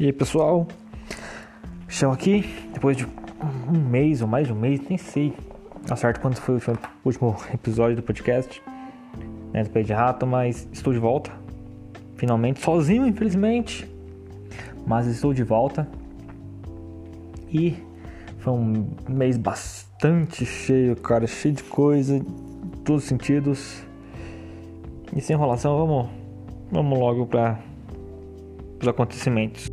E aí pessoal, estou aqui depois de um mês ou mais de um mês, nem sei ao certo quando foi o último episódio do podcast, né, do Pé de Rato, mas estou de volta, finalmente, sozinho infelizmente, mas estou de volta e foi um mês bastante cheio, cara, cheio de coisa, em todos os sentidos. E sem enrolação, vamos, vamos logo para os acontecimentos.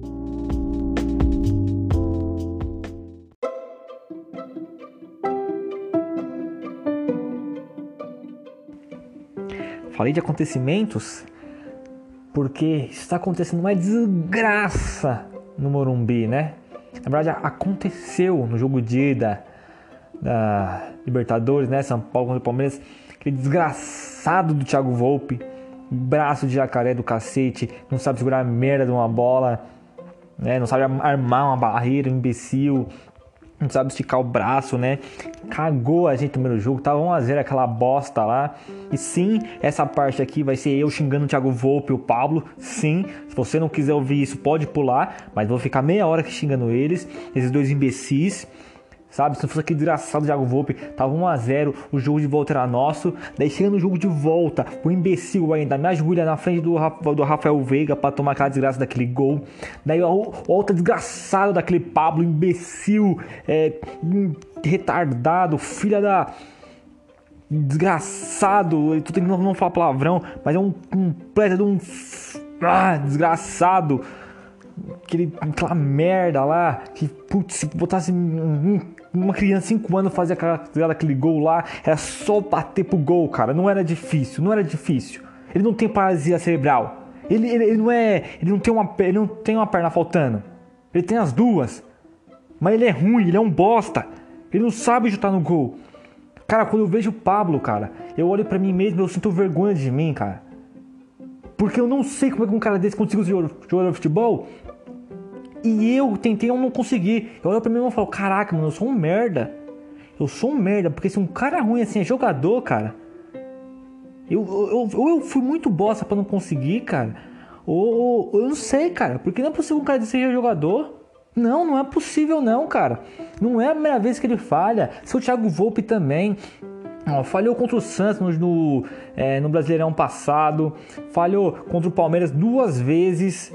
Falei de acontecimentos porque está acontecendo uma desgraça no Morumbi, né? Na verdade, aconteceu no jogo de ida da Libertadores, né? São Paulo contra o Palmeiras. Aquele desgraçado do Thiago Volpe, braço de jacaré do cacete, não sabe segurar a merda de uma bola, né? Não sabe armar uma barreira, imbecil, não sabe esticar o braço, né? Cagou a gente no primeiro jogo, tava 1x0 aquela bosta lá. E sim, essa parte aqui vai ser eu xingando o Thiago Volpe e o Pablo. Sim, se você não quiser ouvir isso, pode pular, mas vou ficar meia hora xingando eles, esses dois imbecis. Sabe, se fosse aquele desgraçado Thiago Volpe, tava 1x0, o jogo de volta era nosso. Daí chega no jogo de volta, o imbecil ainda me ajoelha na frente do, do Rafael Veiga para tomar aquela desgraça daquele gol. Daí o outro desgraçado daquele Pablo, imbecil, é, retardado, filha da. Desgraçado, eu tô tentando não falar palavrão, mas é um completo de um. Ah, desgraçado aquele, aquela merda lá, que putz, se botasse uma criança 5 anos fazer aquela, aquele gol lá, era só bater pro gol, cara. Não era difícil, não era difícil. Ele não tem paralisia cerebral. Ele, ele, ele, não é. Ele não, tem uma, ele não tem uma perna faltando. Ele tem as duas. Mas ele é ruim, ele é um bosta. Ele não sabe chutar no gol. Cara, quando eu vejo o Pablo, cara, eu olho para mim mesmo eu sinto vergonha de mim, cara. Porque eu não sei como é que um cara desse conseguiu jogar futebol e eu tentei, eu não consegui. Eu olho pra mim e falo, caraca, mano, eu sou um merda. Eu sou um merda, porque se um cara ruim assim é jogador, cara. Eu, eu, eu, eu fui muito bosta para não conseguir, cara. Ou, ou, eu não sei, cara. Porque não é possível um cara seja jogador. Não, não é possível não, cara. Não é a primeira vez que ele falha. Seu Thiago Volpe também. Ó, falhou contra o Santos no, no, é, no Brasileirão passado. Falhou contra o Palmeiras duas vezes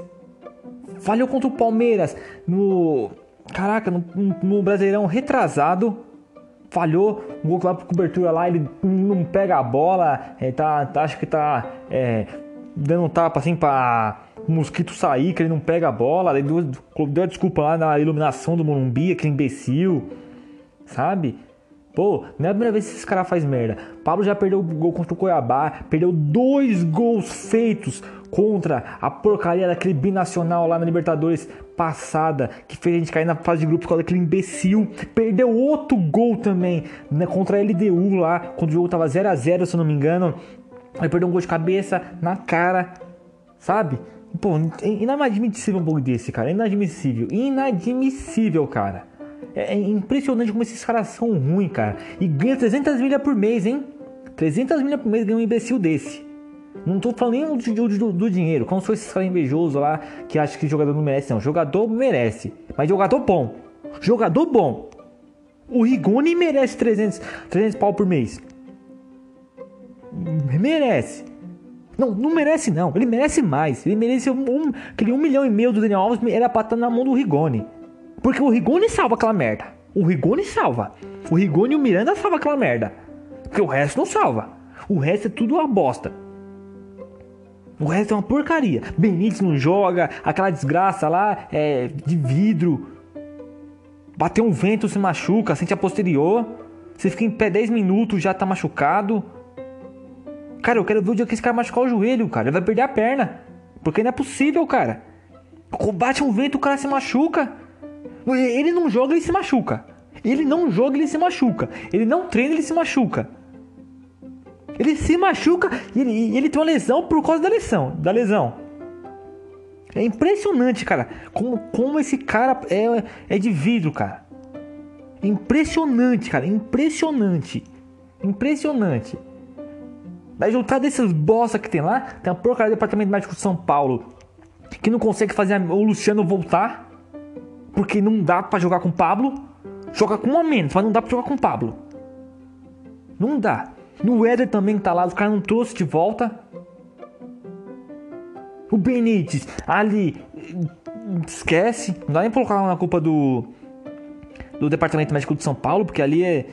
falhou contra o Palmeiras no. Caraca, no, no Brasileirão retrasado. Falhou, um gol lá por cobertura lá, ele não pega a bola, é, tá, tá, acho que tá é, dando um tapa assim pra mosquito sair, que ele não pega a bola, deu, deu a desculpa lá na iluminação do Morumbi, aquele imbecil, sabe? Pô, não é a primeira vez que esse cara faz merda. Pablo já perdeu o gol contra o Cuiabá, perdeu dois gols feitos contra a porcaria daquele binacional lá na Libertadores passada, que fez a gente cair na fase de grupo com aquele imbecil. Perdeu outro gol também né, contra a LDU lá, quando o jogo tava 0 a 0 se eu não me engano. Aí perdeu um gol de cabeça na cara, sabe? Pô, inadmissível um pouco desse, cara. Inadmissível. Inadmissível, cara. É, é impressionante como esses caras são ruins, cara. E ganha 300 milhas por mês, hein? 300 milhas por mês ganha um imbecil desse. Não tô falando nem do, do, do dinheiro. Como se fosse esse cara invejoso lá que acha que jogador não merece, não. Jogador merece. Mas jogador bom. Jogador bom. O Rigoni merece 300, 300 pau por mês. Merece. Não, não merece não. Ele merece mais. Ele merece um, aquele um milhão e meio do Daniel Alves era pra estar na mão do Rigoni. Porque o Rigoni salva aquela merda. O Rigoni salva. O Rigoni e o Miranda salva aquela merda. Porque o resto não salva. O resto é tudo uma bosta. O resto é uma porcaria. Benítez não joga, aquela desgraça lá é de vidro. Bateu um vento, se machuca, sente a posterior. Você fica em pé 10 minutos, já tá machucado. Cara, eu quero ver o dia que esse cara machucar o joelho, cara. Ele vai perder a perna. Porque não é possível, cara. Bate um vento, o cara se machuca. Ele não joga, ele se machuca. Ele não joga, ele se machuca. Ele não treina, ele se machuca. Ele se machuca e ele, ele tem uma lesão por causa da lesão, da lesão. É impressionante, cara, como, como esse cara é, é de vidro, cara. Impressionante, cara, impressionante. Impressionante. Vai juntar desses bosta que tem lá, tem a porcaria do departamento médico de São Paulo que não consegue fazer o Luciano voltar, porque não dá para jogar com o Pablo. Joga com um menos, mas não dá pra jogar com o Pablo. Não dá. No Éder também tá lá, os caras não trouxe de volta. O Benítez ali esquece, não dá nem pra colocar na culpa do do departamento médico de São Paulo, porque ali é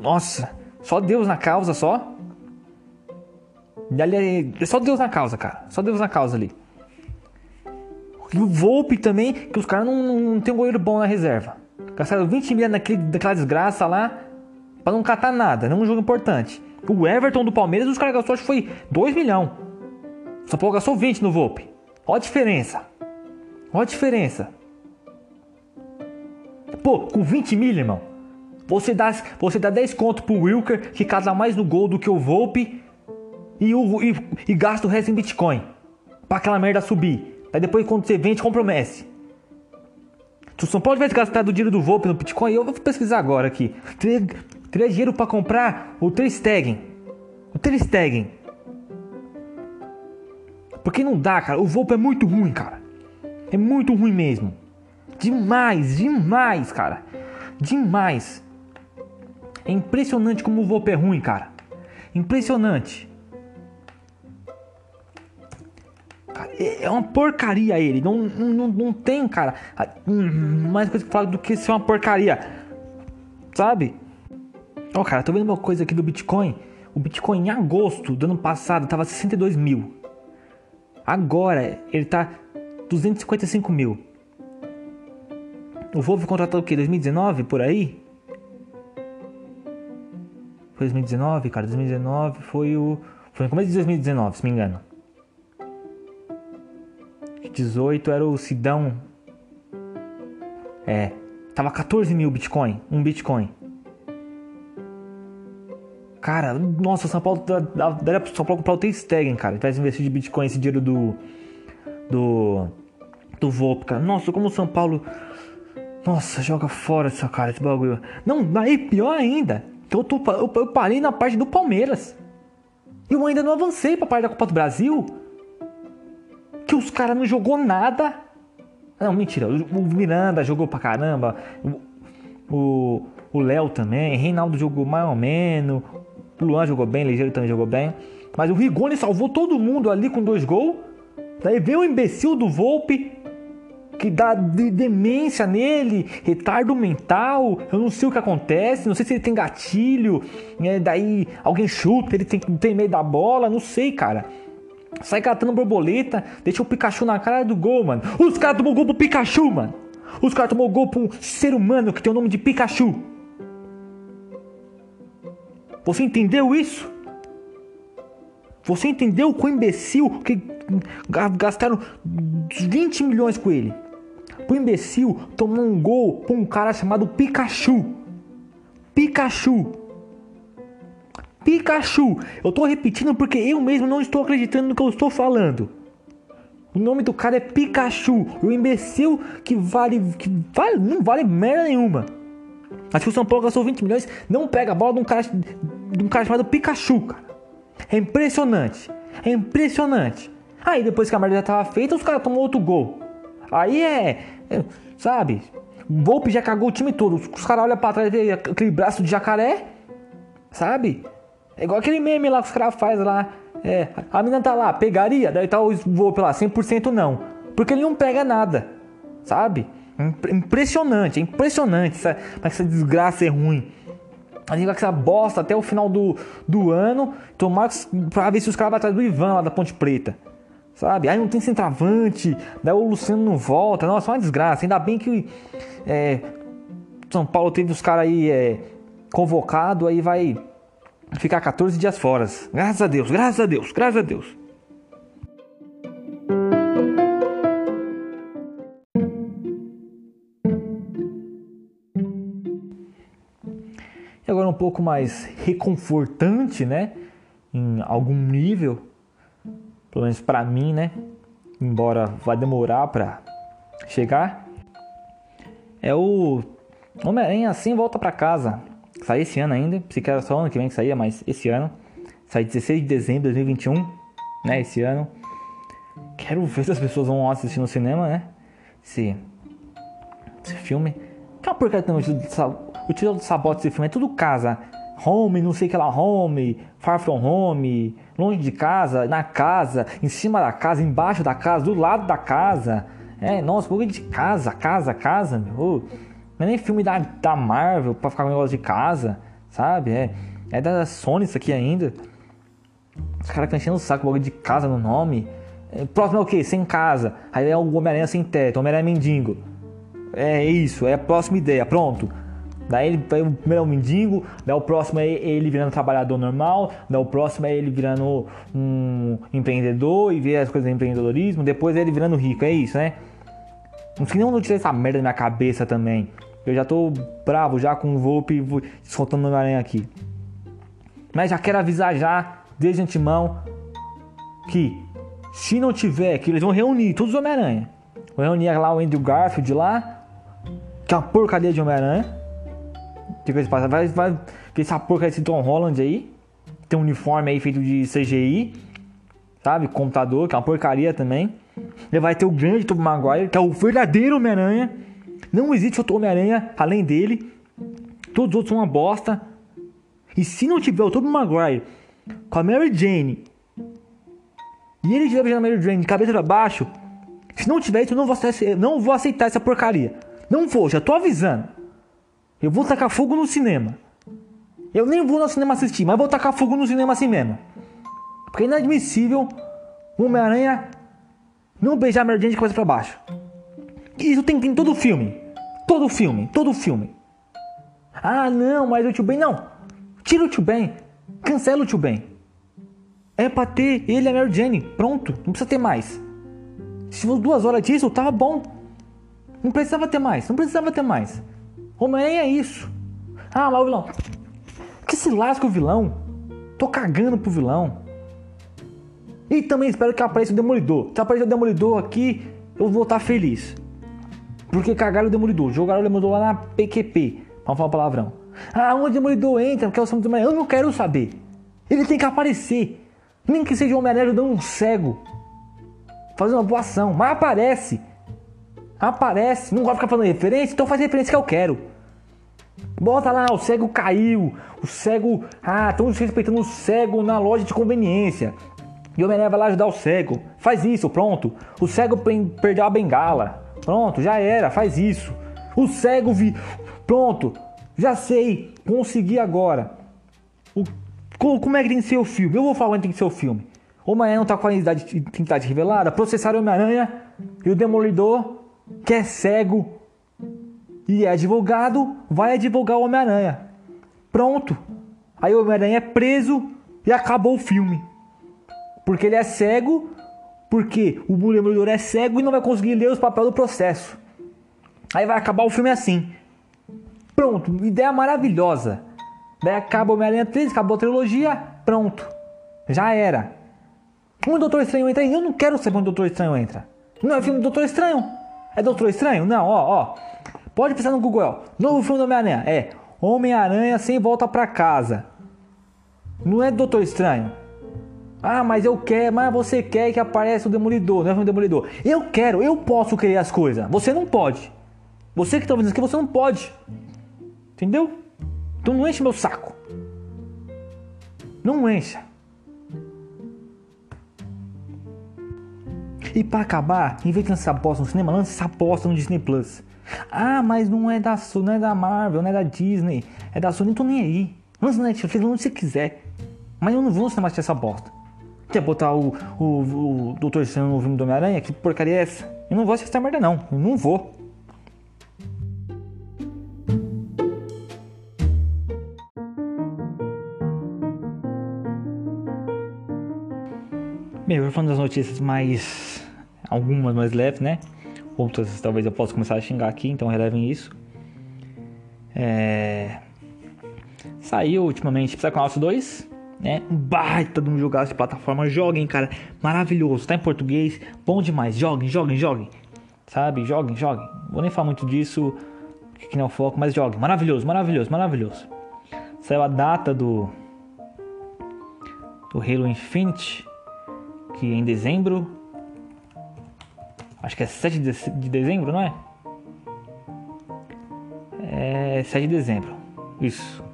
nossa, só Deus na causa só. E ali é, é só Deus na causa, cara. Só Deus na causa ali. E o Volpe também, que os caras não, não, não tem um goleiro bom na reserva. Gastaram 20 mil naquele, naquela desgraça lá pra não catar nada, não é um jogo importante. O Everton do Palmeiras, os caras gastou, acho que foi 2 milhões. São Paulo gastou 20 no Volpe. Olha a diferença. Olha a diferença. Pô, com 20 mil, irmão. Você dá, você dá 10 conto pro Wilker, que casa mais no gol do que o Volpe, e, o, e, e gasta o resto em Bitcoin. Pra aquela merda subir. Aí depois, quando você vende, compromete. Se o São Paulo tivesse gastado o dinheiro do Volpe no Bitcoin, eu vou pesquisar agora aqui. Teria, teria dinheiro para comprar o Ter Stegen. O Ter Stegen. Porque não dá, cara. O Volpe é muito ruim, cara. É muito ruim mesmo. Demais, demais, cara. Demais. É impressionante como o Volpe é ruim, cara. Impressionante. É, uma porcaria ele. Não, não, não tem, cara, mais coisa que fala do que ser uma porcaria. Sabe? Ó, oh, cara, tô vendo uma coisa aqui do Bitcoin. O Bitcoin em agosto do ano passado tava 62 mil. Agora ele tá 255 mil. O Volvo contratou o que? 2019 por aí? Foi 2019, cara. 2019 foi o. Foi no começo de 2019, se me engano. 18 era o Sidão. É. Tava 14 mil Bitcoin. Um Bitcoin. Cara, nossa, São Paulo daria pro São Paulo comprar o T-Stegen, cara. Tivesse investido de Bitcoin esse dinheiro do. Do. Do Volp, cara. Nossa, como o São Paulo. Nossa, joga fora essa cara, esse bagulho. Não, aí pior ainda. Eu, tô, eu, eu parei na parte do Palmeiras. Eu ainda não avancei pra parte da Copa do Brasil que os caras não jogou nada. Não, mentira. O Miranda jogou pra caramba. O Léo também. Reinaldo jogou mais ou menos. O Luan jogou bem. Ligeiro também jogou bem. Mas o Rigoni salvou todo mundo ali com dois gols. Daí veio o imbecil do Volpe. Que dá de demência nele, retardo mental, eu não sei o que acontece, não sei se ele tem gatilho, né? daí alguém chuta, ele tem, tem medo da bola, não sei, cara. Sai catando borboleta, deixa o Pikachu na cara do gol, mano. Os caras tomou gol pro Pikachu, mano. Os caras tomou gol pro um ser humano que tem o nome de Pikachu. Você entendeu isso? Você entendeu com imbecil que gastaram 20 milhões com ele? O imbecil tomou um gol pra um cara chamado Pikachu. Pikachu. Pikachu. Eu tô repetindo porque eu mesmo não estou acreditando no que eu estou falando. O nome do cara é Pikachu. O imbecil que vale. que vale, não vale merda nenhuma. Acho que o São Paulo gastou 20 milhões. Não pega a bola de um cara, de um cara chamado Pikachu, cara. É impressionante. É impressionante. Aí depois que a merda já tava feita, os caras tomou outro gol. Aí é. é sabe? Volpe já cagou o time todo. Os caras olham pra trás aquele braço de jacaré. Sabe? É igual aquele meme lá que os caras fazem lá. É, a menina tá lá, pegaria, daí tá o voo pela 100% não. Porque ele não pega nada, sabe? Impressionante, é impressionante essa, essa desgraça é ruim. A gente vai com essa bosta até o final do, do ano, tomar pra ver se os caras vão atrás do Ivan lá da Ponte Preta. Sabe? Aí não tem centroavante, daí o Luciano não volta. Nossa, é uma desgraça. Ainda bem que é, São Paulo teve os caras aí é, convocado, aí vai ficar 14 dias fora. Graças a Deus, graças a Deus, graças a Deus. E agora um pouco mais reconfortante, né? Em algum nível, pelo menos para mim, né? Embora vai demorar para chegar. É o Homem-Aranha assim volta para casa. Sai esse ano ainda, pensei que era só ano que vem que saía, mas esse ano. Sai 16 de dezembro de 2021, né? Esse ano. Quero ver se as pessoas vão assistir no cinema, né? Esse, esse filme. Que é uma porcaria também. O título do sabote desse filme é tudo casa. Home, não sei o que lá, home, far from home, longe de casa, na casa, em cima da casa, embaixo da casa, do lado da casa. É, nossa, pouco de casa, casa, casa, meu. Não é nem filme da, da Marvel pra ficar com negócio de casa, sabe? É, é da Sony isso aqui ainda. Os caras estão enchendo o saco, bagulho de casa no nome. É, próximo é o quê? Sem casa. Aí é o Homem-Aranha sem teto, Homem-Aranha mendigo. É isso, é a próxima ideia, pronto. Daí ele, o primeiro é o mendigo, daí o próximo é ele virando trabalhador normal, daí o próximo é ele virando um empreendedor e ver as coisas do empreendedorismo, depois é ele virando rico, é isso, né? Não sei nem onde eu tirei essa merda da minha cabeça também. Eu já tô bravo já com o Volpe descontando no Homem-Aranha aqui. Mas já quero avisar já, desde antemão, que se não tiver, que eles vão reunir todos os Homem-Aranha. Vão reunir lá o Andrew Garfield lá, que é uma porcaria de Homem-Aranha. Que coisa passa? Vai, vai que essa porcaria desse Tom Holland aí. Tem um uniforme aí feito de CGI, sabe? Computador, que é uma porcaria também. Ele vai ter o grande Tobey Maguire, que é o verdadeiro Homem-Aranha. Não existe outro Homem-Aranha além dele. Todos os outros são uma bosta. E se não tiver o Tobey Maguire com a Mary Jane e ele estiver beijando a Mary Jane de cabeça para baixo, se não tiver isso, eu não vou, aceitar, não vou aceitar essa porcaria. Não vou, já tô avisando. Eu vou tacar fogo no cinema. Eu nem vou no cinema assistir, mas vou tacar fogo no cinema assim mesmo. Porque é inadmissível o Homem-Aranha não beijar a Mary Jane de cabeça para baixo. Isso tem, tem todo filme. Todo filme, todo filme. Ah, não, mas o Tio Ben não. Tira o Tio Ben. Cancela o Tio Ben. É pra ter ele e a Mary Jane. Pronto, não precisa ter mais. Se fosse duas horas disso, tava bom. Não precisava ter mais, não precisava ter mais. Homem-Aranha é isso. Ah, mas o vilão. Que se lasca o vilão. Tô cagando pro vilão. E também espero que apareça o Demolidor. Se aparecer o Demolidor aqui, eu vou estar feliz. Porque cagaram o Demolidor. Jogaram o Demolidor lá na PQP. Vamos falar palavrão. Ah, onde o Demolidor entra? Porque é o Sam Eu não quero saber. Ele tem que aparecer. Nem que seja o Homem-Aranha dando um cego. Fazendo uma boa ação. Mas aparece. Aparece. Não gosta de ficar falando referência? Então faz referência que eu quero. Bota lá, o cego caiu. O cego. Ah, estão respeitando o cego na loja de conveniência. E o Homem-Aranha vai lá ajudar o cego. Faz isso, pronto. O cego perdeu a bengala. Pronto, já era, faz isso. O cego vi. Pronto, já sei, consegui agora. O... Como é que tem que ser o filme? Eu vou falar onde tem que ser o filme. Homem-Aranha não tá com a identidade revelada. Processaram Homem-Aranha e o Demolidor, que é cego e é advogado, vai advogar o Homem-Aranha. Pronto. Aí o Homem-Aranha é preso e acabou o filme. Porque ele é cego, porque o Demolidor é cego e não vai conseguir ler os papéis do processo. Aí vai acabar o filme assim. Pronto, ideia maravilhosa. Daí acaba Homem-Aranha 3, acabou a trilogia, pronto. Já era. O Doutor Estranho entra? Eu não quero saber onde o Doutor Estranho entra. Não é filme do Doutor Estranho. É Doutor Estranho? Não, ó, ó. Pode pensar no Google, ó. Novo filme do Homem-Aranha. É Homem-Aranha sem volta para casa. Não é Doutor Estranho. Ah, mas eu quero, mas você quer que apareça o Demolidor, não é o Demolidor. Eu quero, eu posso criar as coisas. Você não pode. Você que ouvindo isso aqui, você não pode. Entendeu? Então não enche meu saco. Não encha. E para acabar, em vez de lançar bosta no cinema, lança essa bosta no Disney Plus. Ah, mas não é da não é da Marvel, não é da Disney, é da Sony, não tô nem aí. Lança na Netflix, onde você quiser. Mas eu não vou no cinema assistir essa bosta. Quer botar o, o, o Doutor Estranho no filme do Homem-Aranha? Que porcaria é essa? Eu não vou assistir essa merda não. Eu não vou. Bem, eu falando das notícias mais. algumas mais leves, né? Outras talvez eu possa começar a xingar aqui, então relevem isso. É... Saiu ultimamente Psychonauts 2, né? Um baita de um jogaço de plataforma. Joguem, cara. Maravilhoso. Tá em português. Bom demais. Joguem, joguem, joguem. Sabe? Joguem, joguem. Vou nem falar muito disso, que não é o foco, mas joguem. Maravilhoso, maravilhoso, maravilhoso. Saiu a data do. Do Halo Infinite. Que é em dezembro. Acho que é 7 de dezembro, não é? É 7 de dezembro. Isso.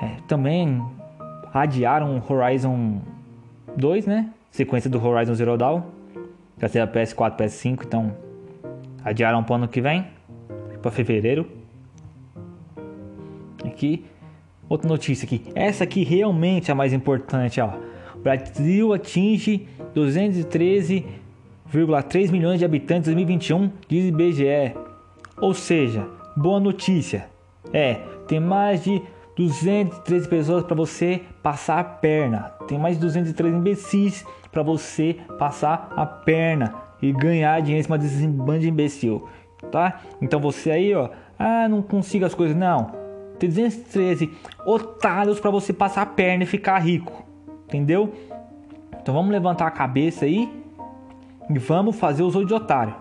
É, também adiaram Horizon 2, né? Sequência do Horizon Zero Dawn. Vai ser a PS4, PS5, então adiaram para o ano que vem, para fevereiro. Aqui, outra notícia aqui. Essa aqui realmente é a mais importante, ó. O Brasil atinge 213,3 milhões de habitantes em 2021, diz IBGE. Ou seja, boa notícia. É, tem mais de 213 pessoas para você passar a perna. Tem mais de 213 imbecis para você passar a perna e ganhar dinheiro em cima desse bando de imbecil, tá? Então você aí, ó, ah, não consigo as coisas, não. Tem 213 otários para você passar a perna e ficar rico, entendeu? Então vamos levantar a cabeça aí e vamos fazer os olhos de otário,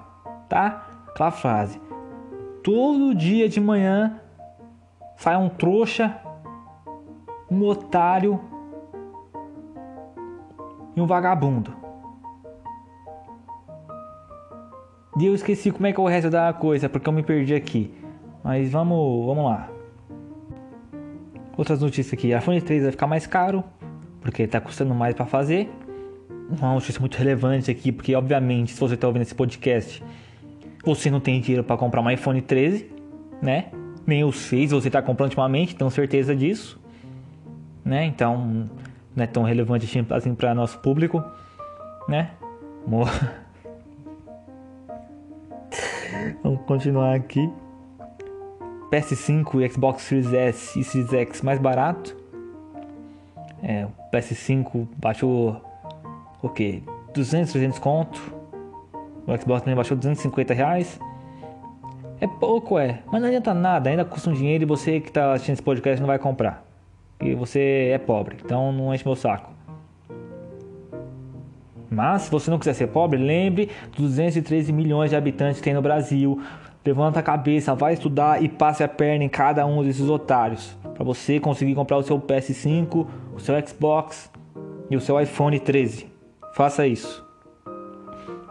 tá? Aquela frase. Todo dia de manhã sai um trouxa, um otário e um vagabundo. E eu esqueci como é que é o resto da coisa, porque eu me perdi aqui. Mas vamos, vamos lá. Outras notícias aqui. A iPhone 3 vai ficar mais caro, porque está custando mais para fazer. Uma notícia muito relevante aqui, porque obviamente, se você está ouvindo esse podcast, você não tem dinheiro para comprar um iPhone 13, né? Nem os 6 você está comprando ultimamente, tenho certeza disso. Né? Então, não é tão relevante assim, assim para nosso público, né? Vamos continuar aqui. PS5 e Xbox Series S e Series X mais barato. É, o PS5 baixou o que? 200, 300 conto. O Xbox também baixou 250 reais. É pouco, é. Mas não adianta nada, ainda custa um dinheiro e você que está assistindo esse podcast não vai comprar e você é pobre, então não enche meu saco. Mas se você não quiser ser pobre, lembre 213 milhões de habitantes que tem no Brasil. Levanta a cabeça, vai estudar e passe a perna em cada um desses otários. Para você conseguir comprar o seu PS5, o seu Xbox e o seu iPhone 13. Faça isso.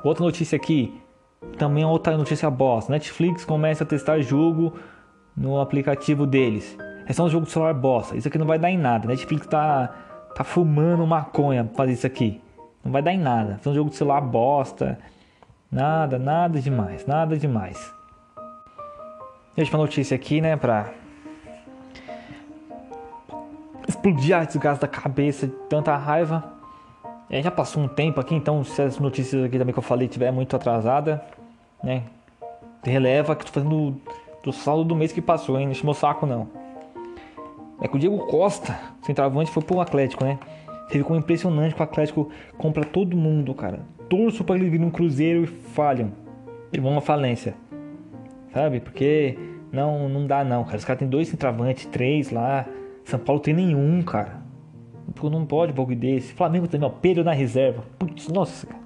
Outra notícia aqui, também é outra notícia bosta. Netflix começa a testar jogo no aplicativo deles. É só um jogo de celular bosta. Isso aqui não vai dar em nada. Netflix tá, tá fumando maconha pra fazer isso aqui. Não vai dar em nada. É um jogo de celular bosta. Nada, nada demais. Nada demais. E a última notícia aqui, né? Pra explodir a desgaste da cabeça de tanta raiva. É, já passou um tempo aqui, então se as notícias aqui também que eu falei tiver muito atrasada, né? Releva que eu tô fazendo do saldo do mês que passou, hein? Não enche saco não. É que o Diego Costa, centroavante, foi pro Atlético, né? Você ficou impressionante que o Atlético compra todo mundo, cara. Torço para ele vir num Cruzeiro e falham. E vão à falência. Sabe? Porque não, não dá não, cara. Os caras têm dois centroavantes, três lá. São Paulo tem nenhum, cara. Não pode um bagulho desse. Flamengo também, ó. Pedro na reserva. Putz, nossa, cara.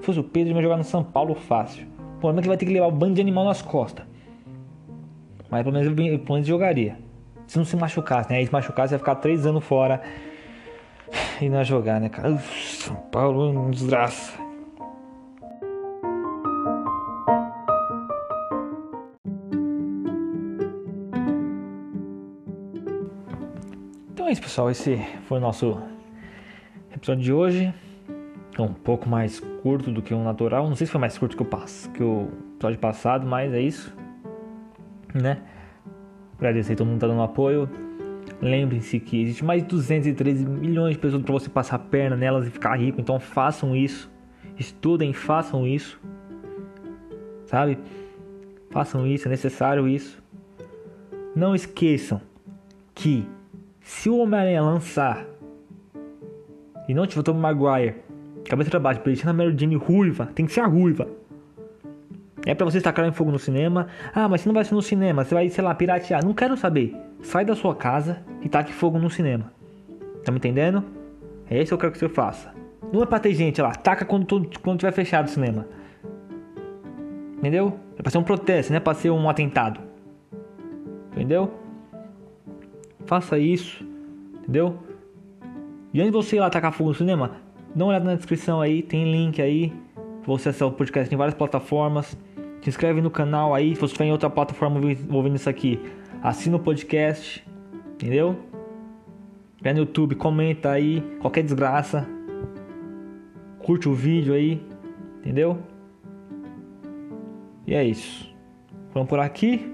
Se fosse o Pedro, ele ia jogar no São Paulo fácil. O problema é que vai ter que levar o bando de animal nas costas. Mas pelo menos, pelo menos jogaria se não se machucasse, né? E se machucasse, ia ficar três anos fora e não ia jogar, né, cara? Uf, São Paulo, desgraça. Então é isso, pessoal. Esse foi o nosso episódio de hoje. Um pouco mais curto do que o natural. Não sei se foi mais curto que o, passo, que o episódio passado, mas é isso, né? Agradecer todo mundo que tá dando apoio. Lembrem-se que existe mais de 213 milhões de pessoas para você passar a perna nelas e ficar rico. Então façam isso. Estudem, façam isso. Sabe? Façam isso, é necessário isso. Não esqueçam que se o Homem-Aranha lançar e não tiver Tom Maguire, cabeça para baixo, deixando a Mary Jane ruiva, tem que ser a ruiva. É para você tacar fogo no cinema. Ah, mas você não vai ser no cinema, você vai, sei lá, piratear. Não quero saber. Sai da sua casa e taque fogo no cinema. Tá me entendendo? É isso que eu quero que você faça. Não é pra ter gente lá, taca quando, quando tiver fechado o cinema. Entendeu? É pra ser um protesto, não é pra ser um atentado. Entendeu? Faça isso. Entendeu? E antes de você ir lá tacar fogo no cinema, dá uma olhada na descrição aí, tem link aí Você acessa o podcast em várias plataformas. Se inscreve no canal aí. Se você estiver em outra plataforma ouvindo isso aqui, assina o podcast. Entendeu? Vai no YouTube, comenta aí. Qualquer desgraça. Curte o vídeo aí. Entendeu? E é isso. Vamos por aqui.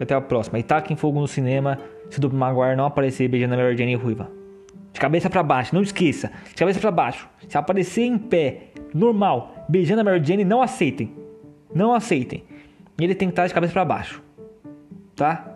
Até a próxima. Itaca em Fogo no cinema. Se o Duplo Maguire não aparecer beijando a Mary Jane Ruiva. De cabeça para baixo, não esqueça. De cabeça para baixo. Se aparecer em pé, normal, beijando a Mary Jane, não aceitem. Não aceitem. Ele tem que estar de cabeça para baixo. Tá?